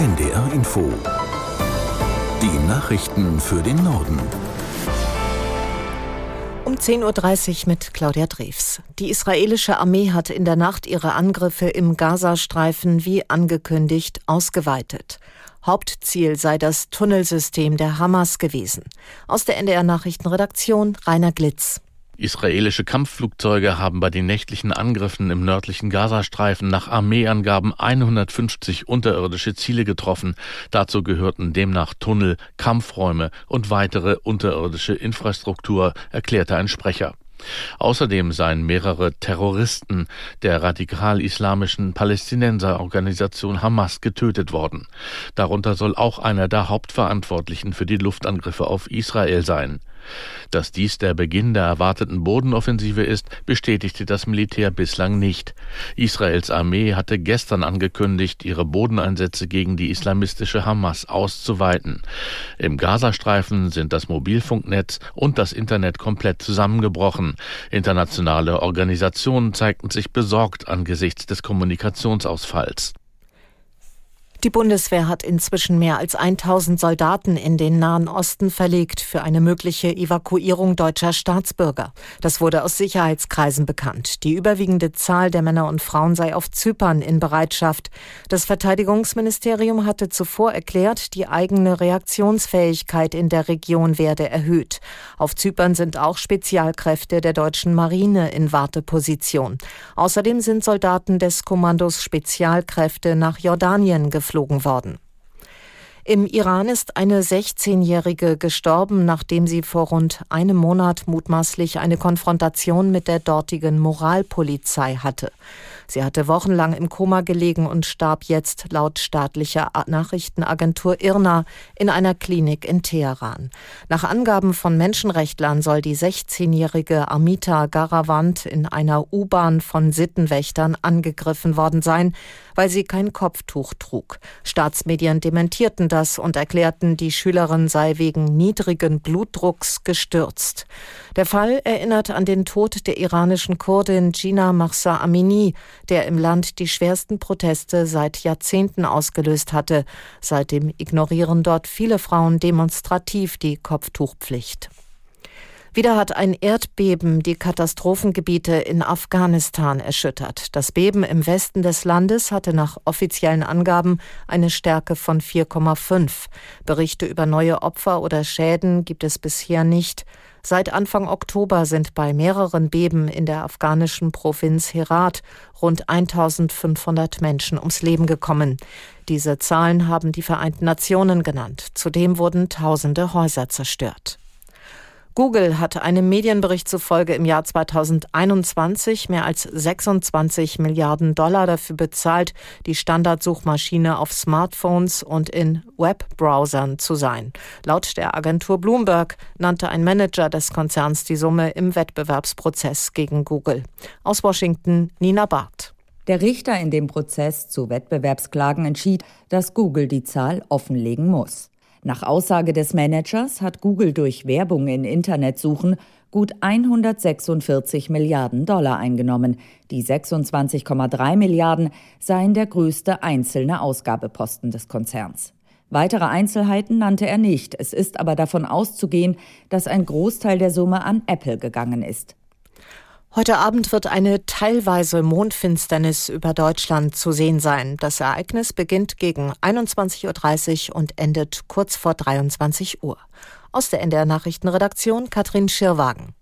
NDR Info. Die Nachrichten für den Norden. Um 10.30 Uhr mit Claudia Drews. Die israelische Armee hat in der Nacht ihre Angriffe im Gazastreifen wie angekündigt ausgeweitet. Hauptziel sei das Tunnelsystem der Hamas gewesen. Aus der NDR Nachrichtenredaktion Rainer Glitz. Israelische Kampfflugzeuge haben bei den nächtlichen Angriffen im nördlichen Gazastreifen nach Armeeangaben 150 unterirdische Ziele getroffen. Dazu gehörten demnach Tunnel, Kampfräume und weitere unterirdische Infrastruktur, erklärte ein Sprecher. Außerdem seien mehrere Terroristen der radikal-islamischen Palästinenserorganisation Hamas getötet worden. Darunter soll auch einer der Hauptverantwortlichen für die Luftangriffe auf Israel sein. Dass dies der Beginn der erwarteten Bodenoffensive ist, bestätigte das Militär bislang nicht. Israels Armee hatte gestern angekündigt, ihre Bodeneinsätze gegen die islamistische Hamas auszuweiten. Im Gazastreifen sind das Mobilfunknetz und das Internet komplett zusammengebrochen. Internationale Organisationen zeigten sich besorgt angesichts des Kommunikationsausfalls. Die Bundeswehr hat inzwischen mehr als 1000 Soldaten in den Nahen Osten verlegt für eine mögliche Evakuierung deutscher Staatsbürger. Das wurde aus Sicherheitskreisen bekannt. Die überwiegende Zahl der Männer und Frauen sei auf Zypern in Bereitschaft. Das Verteidigungsministerium hatte zuvor erklärt, die eigene Reaktionsfähigkeit in der Region werde erhöht. Auf Zypern sind auch Spezialkräfte der deutschen Marine in Warteposition. Außerdem sind Soldaten des Kommandos Spezialkräfte nach Jordanien geflogen geflogen worden. Im Iran ist eine 16-Jährige gestorben, nachdem sie vor rund einem Monat mutmaßlich eine Konfrontation mit der dortigen Moralpolizei hatte. Sie hatte wochenlang im Koma gelegen und starb jetzt laut staatlicher Nachrichtenagentur IRNA in einer Klinik in Teheran. Nach Angaben von Menschenrechtlern soll die 16-jährige Amita Garavant in einer U-Bahn von Sittenwächtern angegriffen worden sein, weil sie kein Kopftuch trug. Staatsmedien dementierten das und erklärten, die Schülerin sei wegen niedrigen Blutdrucks gestürzt. Der Fall erinnert an den Tod der iranischen Kurdin Gina Mahsa Amini, der im Land die schwersten Proteste seit Jahrzehnten ausgelöst hatte. Seitdem ignorieren dort viele Frauen demonstrativ die Kopftuchpflicht. Wieder hat ein Erdbeben die Katastrophengebiete in Afghanistan erschüttert. Das Beben im Westen des Landes hatte nach offiziellen Angaben eine Stärke von 4,5. Berichte über neue Opfer oder Schäden gibt es bisher nicht. Seit Anfang Oktober sind bei mehreren Beben in der afghanischen Provinz Herat rund 1500 Menschen ums Leben gekommen. Diese Zahlen haben die Vereinten Nationen genannt. Zudem wurden tausende Häuser zerstört. Google hat einem Medienbericht zufolge im Jahr 2021 mehr als 26 Milliarden Dollar dafür bezahlt, die Standardsuchmaschine auf Smartphones und in Webbrowsern zu sein. Laut der Agentur Bloomberg nannte ein Manager des Konzerns die Summe im Wettbewerbsprozess gegen Google. Aus Washington Nina Barth. Der Richter in dem Prozess zu Wettbewerbsklagen entschied, dass Google die Zahl offenlegen muss. Nach Aussage des Managers hat Google durch Werbung in Internetsuchen gut 146 Milliarden Dollar eingenommen. Die 26,3 Milliarden seien der größte einzelne Ausgabeposten des Konzerns. Weitere Einzelheiten nannte er nicht. Es ist aber davon auszugehen, dass ein Großteil der Summe an Apple gegangen ist. Heute Abend wird eine teilweise Mondfinsternis über Deutschland zu sehen sein. Das Ereignis beginnt gegen 21.30 Uhr und endet kurz vor 23 Uhr. Aus der NDR Nachrichtenredaktion Katrin Schirwagen.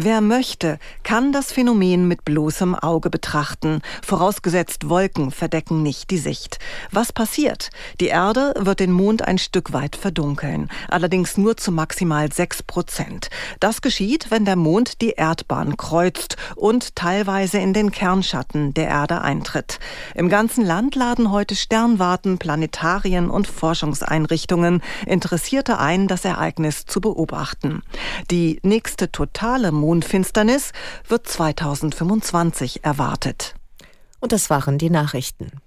Wer möchte, kann das Phänomen mit bloßem Auge betrachten, vorausgesetzt Wolken verdecken nicht die Sicht. Was passiert? Die Erde wird den Mond ein Stück weit verdunkeln, allerdings nur zu maximal sechs Prozent. Das geschieht, wenn der Mond die Erdbahn kreuzt und teilweise in den Kernschatten der Erde eintritt. Im ganzen Land laden heute Sternwarten, Planetarien und Forschungseinrichtungen Interessierte ein, das Ereignis zu beobachten. Die nächste totale Mondfinsternis wird 2025 erwartet. Und das waren die Nachrichten.